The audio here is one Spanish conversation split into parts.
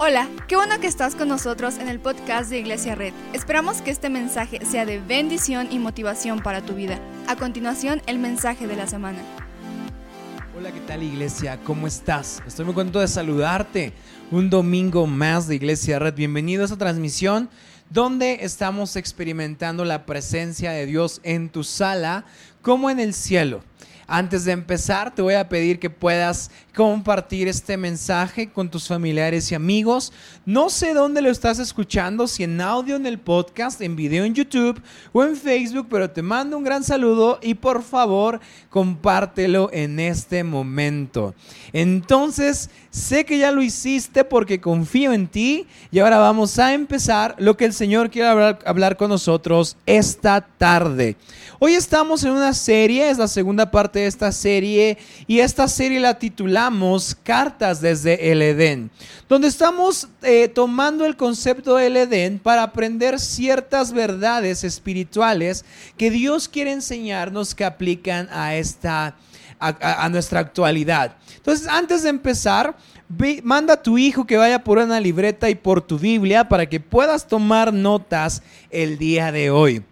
Hola, qué bueno que estás con nosotros en el podcast de Iglesia Red. Esperamos que este mensaje sea de bendición y motivación para tu vida. A continuación, el mensaje de la semana. Hola, ¿qué tal Iglesia? ¿Cómo estás? Estoy muy contento de saludarte. Un domingo más de Iglesia Red. Bienvenido a esta transmisión donde estamos experimentando la presencia de Dios en tu sala como en el cielo. Antes de empezar, te voy a pedir que puedas compartir este mensaje con tus familiares y amigos. No sé dónde lo estás escuchando, si en audio en el podcast, en video en YouTube o en Facebook, pero te mando un gran saludo y por favor compártelo en este momento. Entonces, sé que ya lo hiciste porque confío en ti y ahora vamos a empezar lo que el Señor quiere hablar, con nosotros esta tarde. Hoy estamos en una serie, es la segunda parte de esta serie y esta serie la titulamos Cartas desde el Edén, donde estamos eh, tomando el concepto del Edén para aprender ciertas verdades espirituales que Dios quiere enseñarnos que aplican a esta a, nuestra actualidad. Entonces, antes de empezar, manda a tu hijo que vaya por una libreta y por tu Biblia para que puedas tomar notas el día de hoy.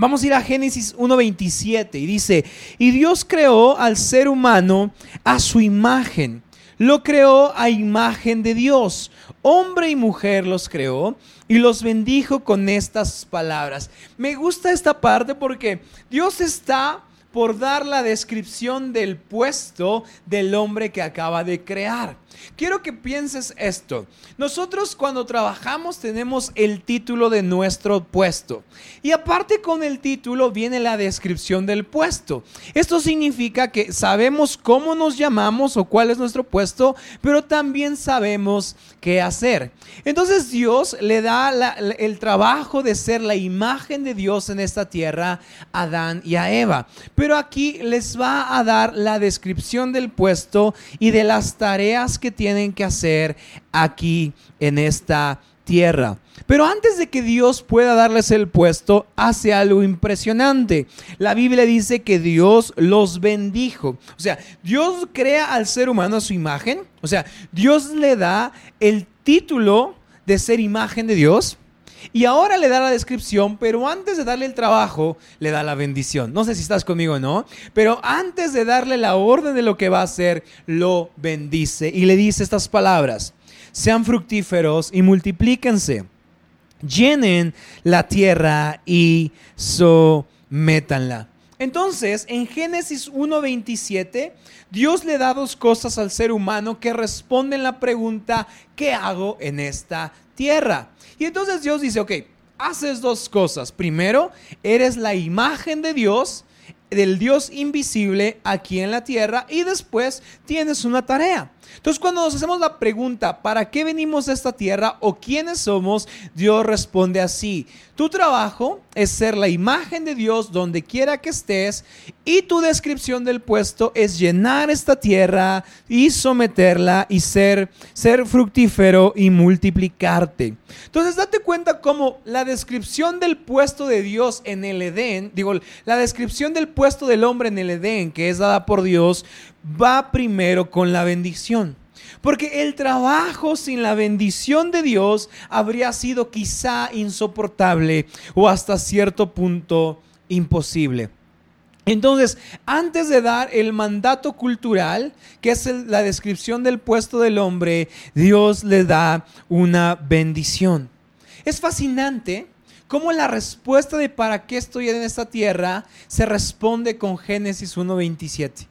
Vamos a ir a Génesis 1.27 y dice, y Dios creó al ser humano a su imagen. Lo creó a imagen de Dios. Hombre y mujer los creó y los bendijo con estas palabras. Me gusta esta parte porque Dios está por dar la descripción del puesto del hombre que acaba de crear. Quiero que pienses esto. Nosotros cuando trabajamos tenemos el título de nuestro puesto. Y aparte con el título viene la descripción del puesto. Esto significa que sabemos cómo nos llamamos o cuál es nuestro puesto, pero también sabemos qué hacer. Entonces Dios le da el trabajo de ser la imagen de Dios en esta tierra a Adán y a Eva. Pero aquí les va a dar la descripción del puesto y de las tareas que tienen que hacer aquí en esta tierra. Pero antes de que Dios pueda darles el puesto, hace algo impresionante. La Biblia dice que Dios los bendijo. O sea, Dios crea al ser humano a su imagen. O sea, Dios le da el título de ser imagen de Dios. Y ahora le da la descripción, pero antes de darle el trabajo, le da la bendición. No sé si estás conmigo o no, pero antes de darle la orden de lo que va a hacer, lo bendice y le dice estas palabras. Sean fructíferos y multiplíquense. Llenen la tierra y sométanla. Entonces, en Génesis 1.27, Dios le da dos cosas al ser humano que responden la pregunta, ¿qué hago en esta tierra? Y entonces Dios dice, ok, haces dos cosas. Primero, eres la imagen de Dios, del Dios invisible aquí en la tierra, y después tienes una tarea. Entonces cuando nos hacemos la pregunta, ¿para qué venimos a esta tierra o quiénes somos? Dios responde así. Tu trabajo es ser la imagen de Dios donde quiera que estés y tu descripción del puesto es llenar esta tierra y someterla y ser, ser fructífero y multiplicarte. Entonces date cuenta cómo la descripción del puesto de Dios en el Edén, digo, la descripción del puesto del hombre en el Edén que es dada por Dios, va primero con la bendición. Porque el trabajo sin la bendición de Dios habría sido quizá insoportable o hasta cierto punto imposible. Entonces, antes de dar el mandato cultural, que es la descripción del puesto del hombre, Dios le da una bendición. Es fascinante cómo la respuesta de para qué estoy en esta tierra se responde con Génesis 1.27.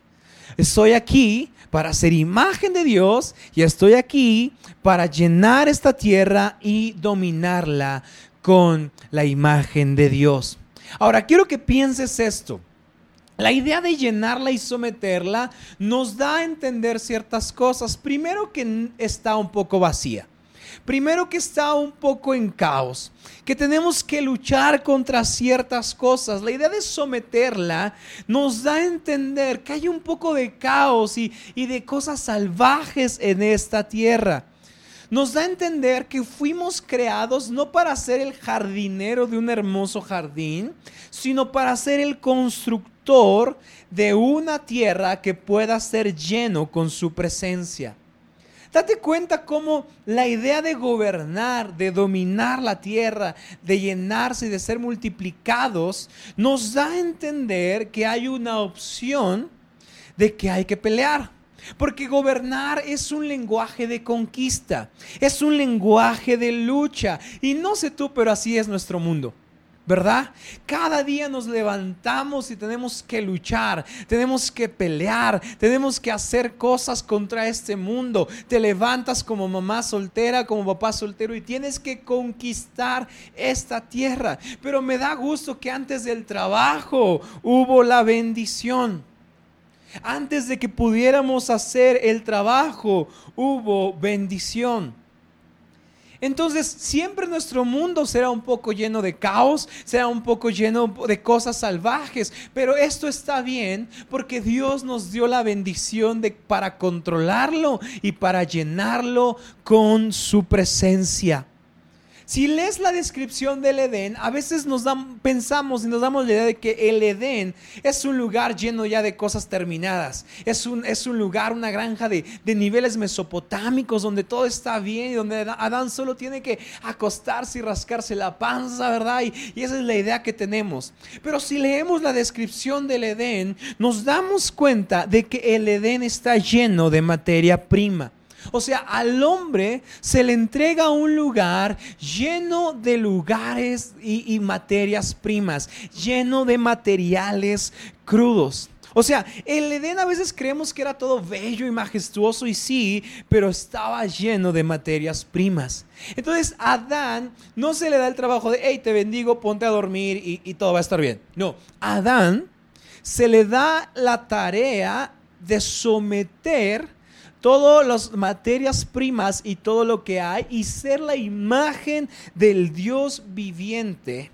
Estoy aquí para ser imagen de Dios y estoy aquí para llenar esta tierra y dominarla con la imagen de Dios. Ahora, quiero que pienses esto. La idea de llenarla y someterla nos da a entender ciertas cosas. Primero que está un poco vacía. Primero que está un poco en caos, que tenemos que luchar contra ciertas cosas. La idea de someterla nos da a entender que hay un poco de caos y, de cosas salvajes en esta tierra nos da a entender que fuimos creados no para ser el jardinero de un hermoso jardín, sino para ser el constructor de una tierra que pueda ser lleno con su presencia. Date cuenta cómo la idea de gobernar, de dominar la tierra, de llenarse y de ser multiplicados, nos da a entender que hay una opción de que hay que pelear. Porque gobernar es un lenguaje de conquista, es un lenguaje de lucha. Y no sé tú, pero así es nuestro mundo. ¿Verdad? Cada día nos levantamos y tenemos que luchar, tenemos que pelear, tenemos que hacer cosas contra este mundo. Te levantas como mamá soltera, como papá soltero y tienes que conquistar esta tierra. Pero me da gusto que antes del trabajo hubo la bendición. Antes de que pudiéramos hacer el trabajo, hubo bendición. Entonces siempre nuestro mundo será un poco lleno de caos, será un poco lleno de cosas salvajes, pero esto está bien porque Dios nos dio la bendición de, para controlarlo y para llenarlo con su presencia. Si lees la descripción del Edén, a veces nos pensamos y nos damos la idea de que el Edén es un lugar lleno ya de cosas terminadas. Es un, es un lugar, una granja de, niveles mesopotámicos donde todo está bien y donde Adán solo tiene que acostarse y rascarse la panza, ¿verdad? Y esa es la idea que tenemos. Pero si leemos la descripción del Edén, nos damos cuenta de que el Edén está lleno de materia prima. O sea, al hombre se le entrega un lugar lleno de lugares y, materias primas, lleno de materiales crudos. O sea, el Edén a veces creemos que era todo bello y majestuoso y sí, pero estaba lleno de materias primas. Entonces Adán no se le da el trabajo de, hey, te bendigo, ponte a dormir y, todo va a estar bien. No, Adán se le da la tarea de someter todas las materias primas y todo lo que hay y ser la imagen del Dios viviente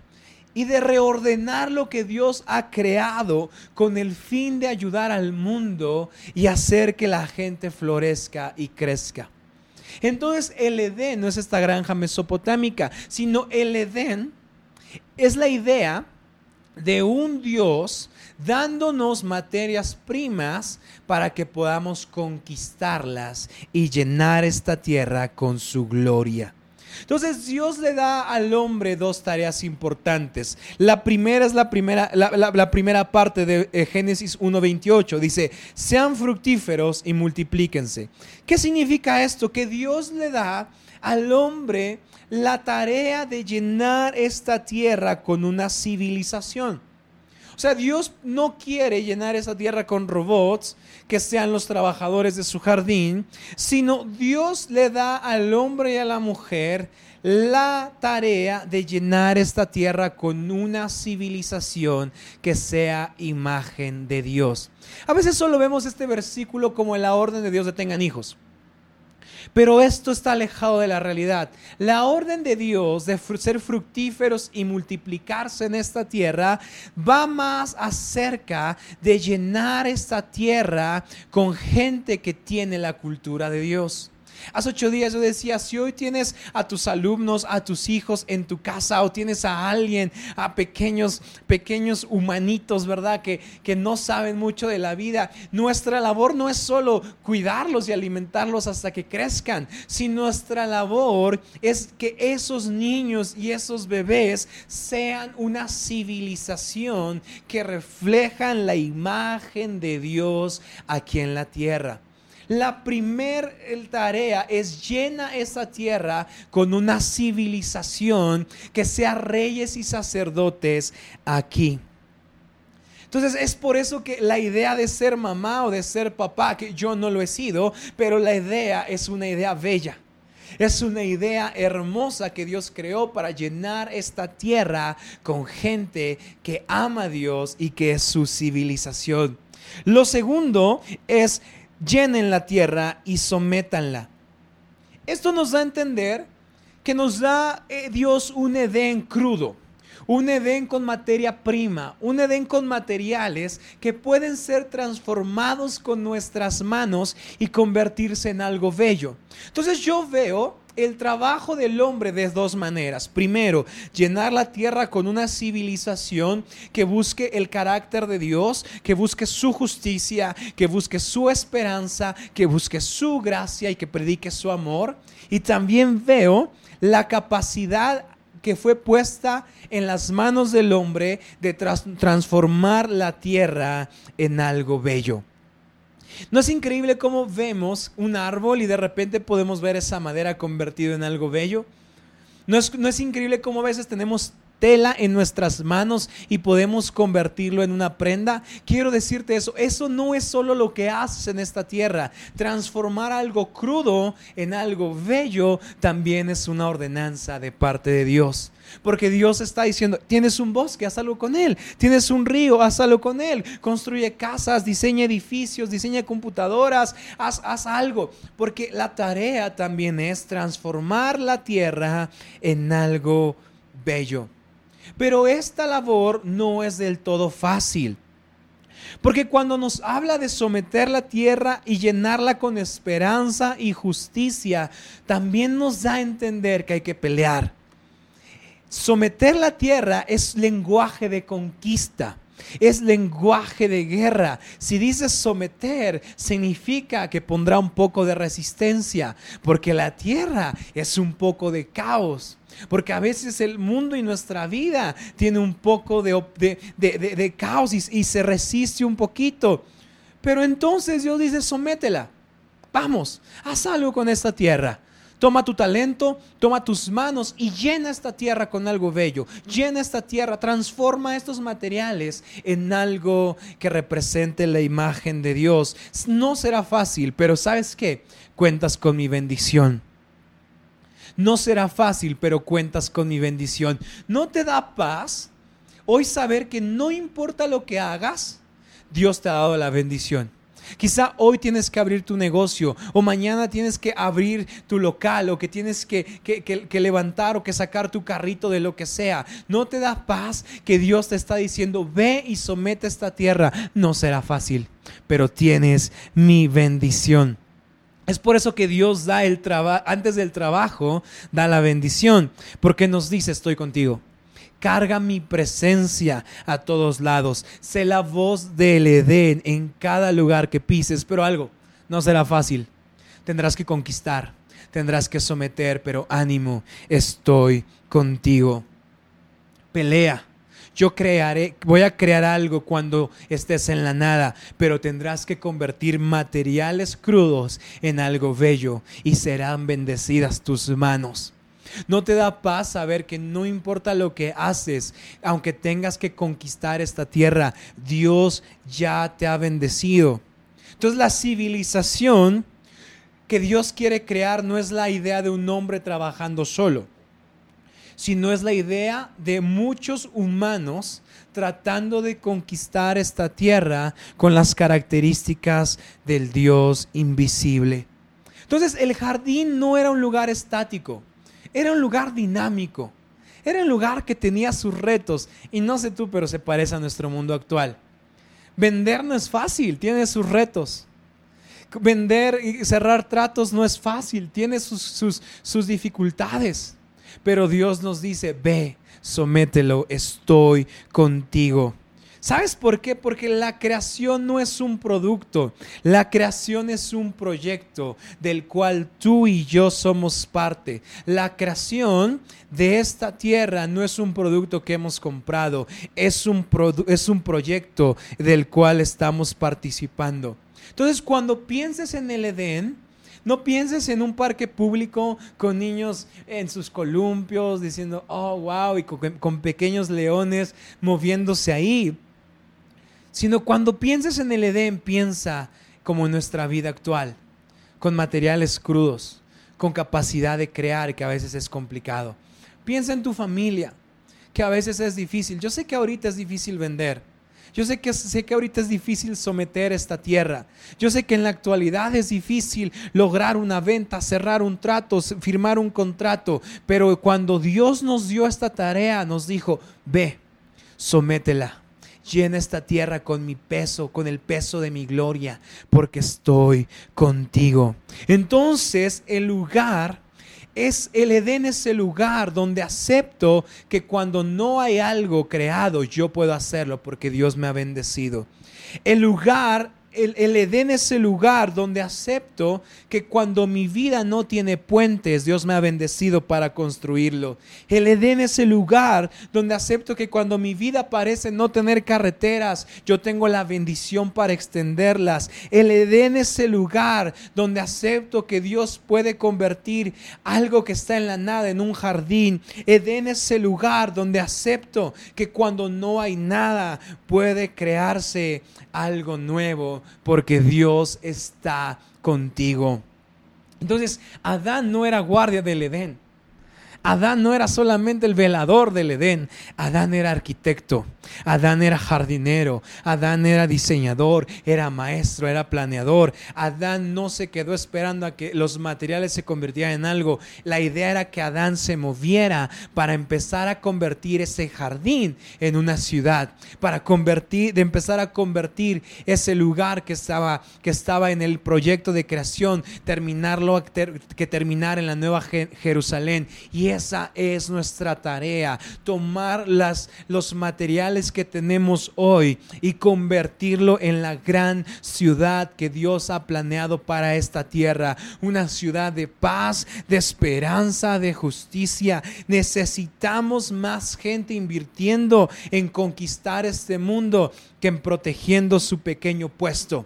y de reordenar lo que Dios ha creado con el fin de ayudar al mundo y hacer que la gente florezca y crezca. Entonces el Edén no es esta granja mesopotámica, sino el Edén es la idea de un Dios dándonos materias primas para que podamos conquistarlas y llenar esta tierra con su gloria. Entonces Dios le da al hombre dos tareas importantes. La primera es la primera, la, primera parte de eh, Génesis 1.28. Dice, sean fructíferos y multiplíquense. ¿Qué significa esto? Que Dios le da al hombre la tarea de llenar esta tierra con una civilización. O sea, Dios no quiere llenar esa tierra con robots que sean los trabajadores de su jardín, sino Dios le da al hombre y a la mujer la tarea de llenar esta tierra con una civilización que sea imagen de Dios. A veces solo vemos este versículo como la orden de Dios de tengan hijos. Pero esto está alejado de la realidad. La orden de Dios de ser fructíferos y multiplicarse en esta tierra va más acerca de llenar esta tierra con gente que tiene la cultura de Dios. Hace ocho días yo decía, si hoy tienes a tus alumnos, a tus hijos en tu casa o tienes a alguien, a pequeños, pequeños humanitos, ¿verdad? Que, que no saben mucho de la vida. Nuestra labor no es solo cuidarlos y alimentarlos hasta que crezcan, sino nuestra labor es que esos niños y esos bebés sean una civilización que reflejan la imagen de Dios aquí en la tierra. La primer tarea es llena esa tierra con una civilización que sea reyes y sacerdotes aquí. Entonces es por eso que la idea de ser mamá o de ser papá, que yo no lo he sido, pero la idea es una idea bella. Es una idea hermosa que Dios creó para llenar esta tierra con gente que ama a Dios y que es su civilización. Lo segundo es llenen la tierra y sométanla. Esto nos da a entender que nos da eh, Dios un Edén crudo, un Edén con materia prima, un Edén con materiales que pueden ser transformados con nuestras manos y convertirse en algo bello. Entonces yo veo el trabajo del hombre de dos maneras. Primero, llenar la tierra con una civilización que busque el carácter de Dios, que busque su justicia, que busque su esperanza, que busque su gracia y que predique su amor. Y también veo la capacidad que fue puesta en las manos del hombre de transformar la tierra en algo bello. ¿No es increíble cómo vemos un árbol y de repente podemos ver esa madera convertida en algo bello? ¿No es, no es increíble cómo a veces tenemos tela en nuestras manos y podemos convertirlo en una prenda. Quiero decirte eso, eso no es solo lo que haces en esta tierra. Transformar algo crudo en algo bello también es una ordenanza de parte de Dios. Porque Dios está diciendo, tienes un bosque, haz algo con él. Tienes un río, haz algo con él. Construye casas, diseña edificios, diseña computadoras, haz, haz algo. Porque la tarea también es transformar la tierra en algo bello. Pero esta labor no es del todo fácil. Porque cuando nos habla de someter la tierra y llenarla con esperanza y justicia, también nos da a entender que hay que pelear. Someter la tierra es lenguaje de conquista. Es lenguaje de guerra. Si dices someter, significa que pondrá un poco de resistencia, porque la tierra es un poco de caos. Porque a veces el mundo y nuestra vida tiene un poco de, caos y, y se resiste un poquito. Pero entonces Dios dice, sométela. Vamos, haz algo con esta tierra. Toma tu talento, toma tus manos y llena esta tierra con algo bello. Llena esta tierra, transforma estos materiales en algo que represente la imagen de Dios. No será fácil, pero ¿sabes qué? Cuentas con mi bendición. No será fácil, pero cuentas con mi bendición. ¿No te da paz hoy saber que no importa lo que hagas, Dios te ha dado la bendición? Quizá hoy tienes que abrir tu negocio o mañana tienes que abrir tu local o que tienes que, que, levantar o que sacar tu carrito de lo que sea. ¿No te da paz que Dios te está diciendo, ve y somete esta tierra? No será fácil, pero tienes mi bendición. Es por eso que Dios da el trabajo, antes del trabajo, da la bendición, porque nos dice, estoy contigo. Carga mi presencia a todos lados. Sé la voz del Edén en cada lugar que pises, pero algo, no será fácil. Tendrás que conquistar, tendrás que someter, pero ánimo, estoy contigo. Pelea yo crearé, voy a crear algo cuando estés en la nada, pero tendrás que convertir materiales crudos en algo bello y serán bendecidas tus manos. No te da paz saber que no importa lo que haces, aunque tengas que conquistar esta tierra, Dios ya te ha bendecido. Entonces la civilización que Dios quiere crear no es la idea de un hombre trabajando solo sino es la idea de muchos humanos tratando de conquistar esta tierra con las características del Dios invisible. Entonces el jardín no era un lugar estático, era un lugar dinámico, era un lugar que tenía sus retos y no sé tú, pero se parece a nuestro mundo actual. Vender no es fácil, tiene sus retos. Vender y cerrar tratos no es fácil, tiene sus, sus dificultades. Pero Dios nos dice, ve, somételo, estoy contigo. ¿Sabes por qué? Porque la creación no es un producto, la creación es un proyecto del cual tú y yo somos parte. La creación de esta tierra no es un producto que hemos comprado, es un, es un proyecto del cual estamos participando. Entonces, cuando pienses en el Edén, no pienses en un parque público con niños en sus columpios diciendo, oh, wow, y con, pequeños leones moviéndose ahí. Sino cuando pienses en el Edén, piensa como en nuestra vida actual, con materiales crudos, con capacidad de crear, que a veces es complicado. Piensa en tu familia, que a veces es difícil. Yo sé que ahorita es difícil vender. Yo sé que, sé que ahorita es difícil someter esta tierra. Yo sé que en la actualidad es difícil lograr una venta, cerrar un trato, firmar un contrato. Pero cuando Dios nos dio esta tarea, nos dijo, ve, sométela. Llena esta tierra con mi peso, con el peso de mi gloria, porque estoy contigo. Entonces el lugar es el Edén es el lugar donde acepto que cuando no hay algo creado, yo puedo hacerlo porque Dios me ha bendecido. El lugar el, Edén es el lugar donde acepto que cuando mi vida no tiene puentes, Dios me ha bendecido para construirlo. El Edén es el lugar donde acepto que cuando mi vida parece no tener carreteras, yo tengo la bendición para extenderlas. El Edén es el lugar donde acepto que Dios puede convertir algo que está en la nada en un jardín. Edén es el lugar donde acepto que cuando no hay nada puede crearse algo nuevo porque Dios está contigo. Entonces, Adán no era guardia del Edén. Adán no era solamente el velador del Edén, Adán era arquitecto, Adán era jardinero, Adán era diseñador, era maestro, era planeador. Adán no se quedó esperando a que los materiales se convirtieran en algo. La idea era que Adán se moviera para empezar a convertir ese jardín en una ciudad, para convertir, de empezar a convertir ese lugar que estaba, que estaba en el proyecto de creación, terminarlo, que terminar en la nueva Jerusalén. Y esa es nuestra tarea, tomar las, los materiales que tenemos hoy y convertirlo en la gran ciudad que Dios ha planeado para esta tierra. Una ciudad de paz, de esperanza, de justicia. Necesitamos más gente invirtiendo en conquistar este mundo que en protegiendo su pequeño puesto.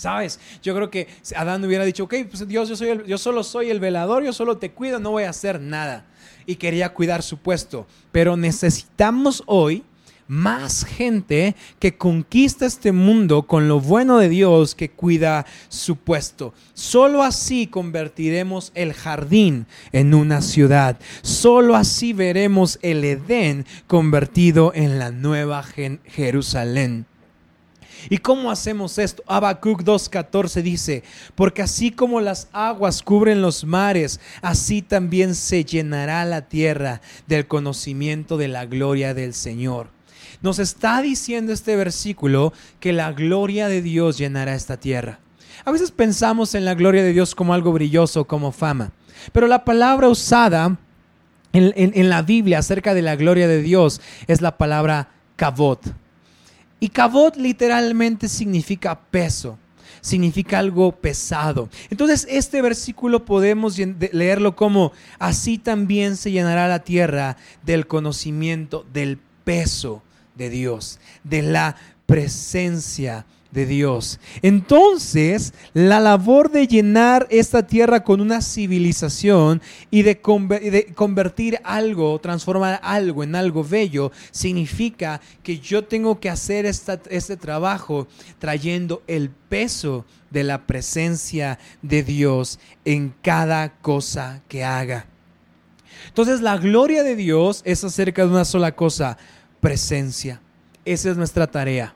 ¿Sabes? Yo creo que Adán hubiera dicho, ok, pues Dios, yo, soy yo solo soy el velador, yo solo te cuido, no voy a hacer nada. Y quería cuidar su puesto. Pero necesitamos hoy más gente que conquista este mundo con lo bueno de Dios que cuida su puesto. Solo así convertiremos el jardín en una ciudad. Solo así veremos el Edén convertido en la nueva Jerusalén. ¿Y cómo hacemos esto? Habacuc 2.14 dice, porque así como las aguas cubren los mares, así también se llenará la tierra del conocimiento de la gloria del Señor. Nos está diciendo este versículo que la gloria de Dios llenará esta tierra. A veces pensamos en la gloria de Dios como algo brilloso, como fama, pero la palabra usada en, la Biblia acerca de la gloria de Dios es la palabra kavod. Y cabot literalmente significa peso, significa algo pesado. Entonces este versículo podemos leerlo como, así también se llenará la tierra del conocimiento del peso de Dios, de la presencia de Dios. Entonces, la labor de llenar esta tierra con una civilización y de, convertir algo, transformar algo en algo bello, significa que yo tengo que hacer este trabajo trayendo el peso de la presencia de Dios en cada cosa que haga. Entonces, la gloria de Dios es acerca de una sola cosa, presencia. Esa es nuestra tarea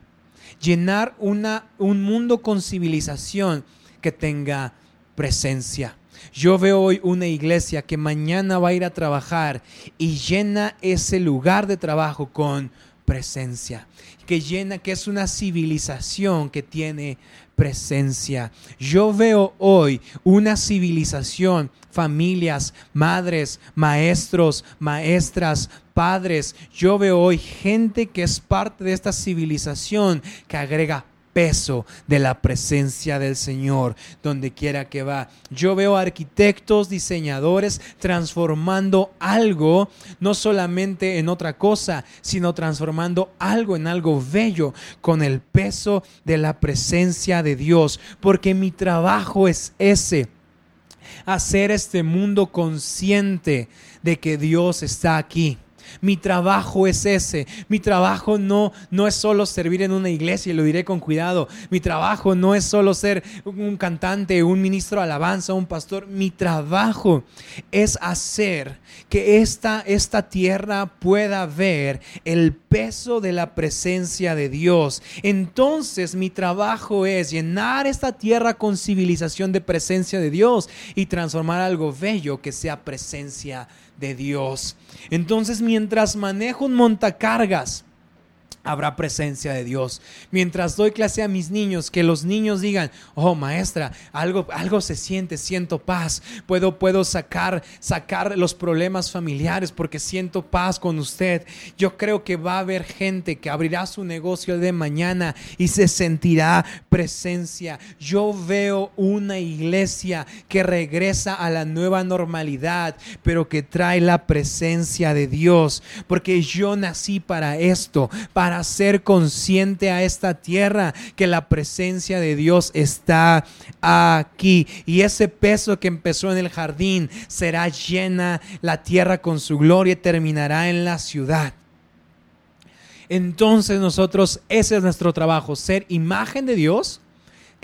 llenar una, un mundo con civilización que tenga presencia. Yo veo hoy una iglesia que mañana va a ir a trabajar y llena ese lugar de trabajo con presencia, que llena, que es una civilización que tiene presencia. Yo veo hoy una civilización, familias, madres, maestros, maestras, padres. Yo veo hoy gente que es parte de esta civilización que agrega peso de la presencia del Señor donde quiera que va. Yo veo arquitectos, diseñadores transformando algo, no solamente en otra cosa, sino transformando algo en algo bello con el peso de la presencia de Dios, porque mi trabajo es ese hacer este mundo consciente de que Dios está aquí Mi trabajo es ese. Mi trabajo no, no es solo servir en una iglesia, y lo diré con cuidado. Mi trabajo no es solo ser un cantante, un ministro de alabanza, un pastor. Mi trabajo es hacer que esta, esta tierra pueda ver el peso de la presencia de Dios. Entonces mi trabajo es llenar esta tierra con civilización de presencia de Dios y transformar algo bello que sea presencia de Dios. Entonces mientras manejo un montacargas, habrá presencia de Dios. Mientras doy clase a mis niños, que los niños digan, oh maestra, algo, algo se siente, siento paz. Puedo, puedo sacar, sacar los problemas familiares porque siento paz con usted. Yo creo que va a haber gente que abrirá su negocio de mañana y se sentirá presencia. Yo veo una iglesia que regresa a la nueva normalidad, pero que trae la presencia de Dios, porque yo nací para esto, para ser consciente a esta tierra que la presencia de Dios está aquí. Y ese peso que empezó en el jardín será llena la tierra con su gloria y terminará en la ciudad. Entonces nosotros, ese es nuestro trabajo, ser imagen de Dios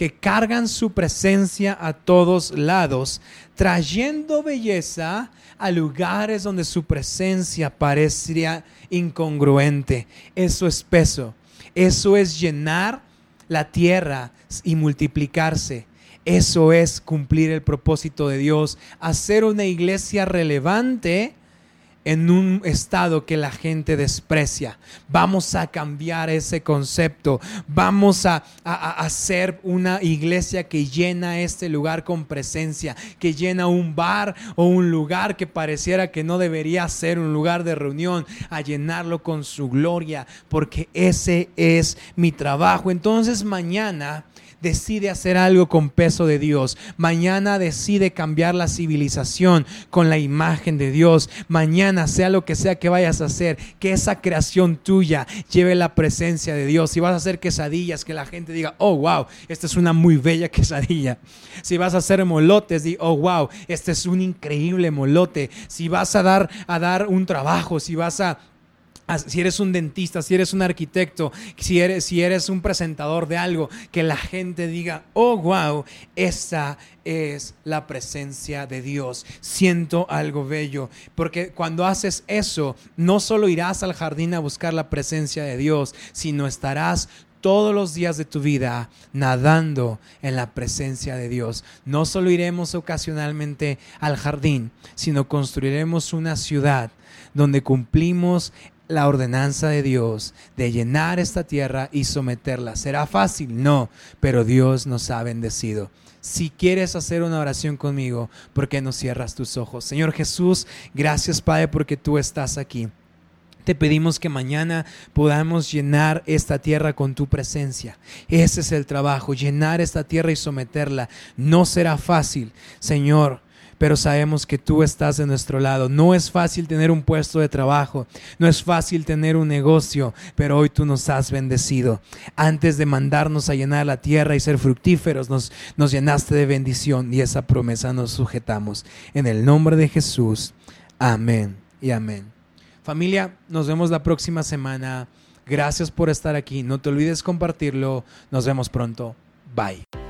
que cargan su presencia a todos lados, trayendo belleza a lugares donde su presencia parecería incongruente. Eso es peso. Eso es llenar la tierra y multiplicarse. Eso es cumplir el propósito de Dios, hacer una iglesia relevante en un estado que la gente desprecia. Vamos a cambiar ese concepto. Vamos a, hacer una iglesia que llena este lugar con presencia, que llena un bar o un lugar que pareciera que no debería ser un lugar de reunión, a llenarlo con su gloria, porque ese es mi trabajo. Entonces mañana decide hacer algo con peso de Dios. Mañana decide cambiar la civilización con la imagen de Dios. Mañana, sea lo que sea que vayas a hacer, que esa creación tuya lleve la presencia de Dios. Si vas a hacer quesadillas, que la gente diga, oh, wow, esta es una muy bella quesadilla. Si vas a hacer molotes, di, oh, wow, este es un increíble molote. Si vas a dar, a dar un trabajo, si vas a si eres un dentista, si eres un arquitecto, si eres, si eres un presentador de algo, que la gente diga, oh, wow, esa es la presencia de Dios. Siento algo bello. Porque cuando haces eso, no solo irás al jardín a buscar la presencia de Dios, sino estarás todos los días de tu vida nadando en la presencia de Dios. No solo iremos ocasionalmente al jardín, sino construiremos una ciudad donde cumplimos la ordenanza de Dios de llenar esta tierra y someterla. ¿Será fácil? No, pero Dios nos ha bendecido. Si quieres hacer una oración conmigo, ¿por qué no cierras tus ojos? Señor Jesús, gracias Padre porque tú estás aquí. Te pedimos que mañana podamos llenar esta tierra con tu presencia. Ese es el trabajo, llenar esta tierra y someterla. No será fácil, Señor pero sabemos que tú estás de nuestro lado. No es fácil tener un puesto de trabajo, no es fácil tener un negocio, pero hoy tú nos has bendecido. Antes de mandarnos a llenar la tierra y ser fructíferos, nos, nos llenaste de bendición y esa promesa nos sujetamos. En el nombre de Jesús, amén y amén. Familia, nos vemos la próxima semana. Gracias por estar aquí. No te olvides compartirlo. Nos vemos pronto. Bye.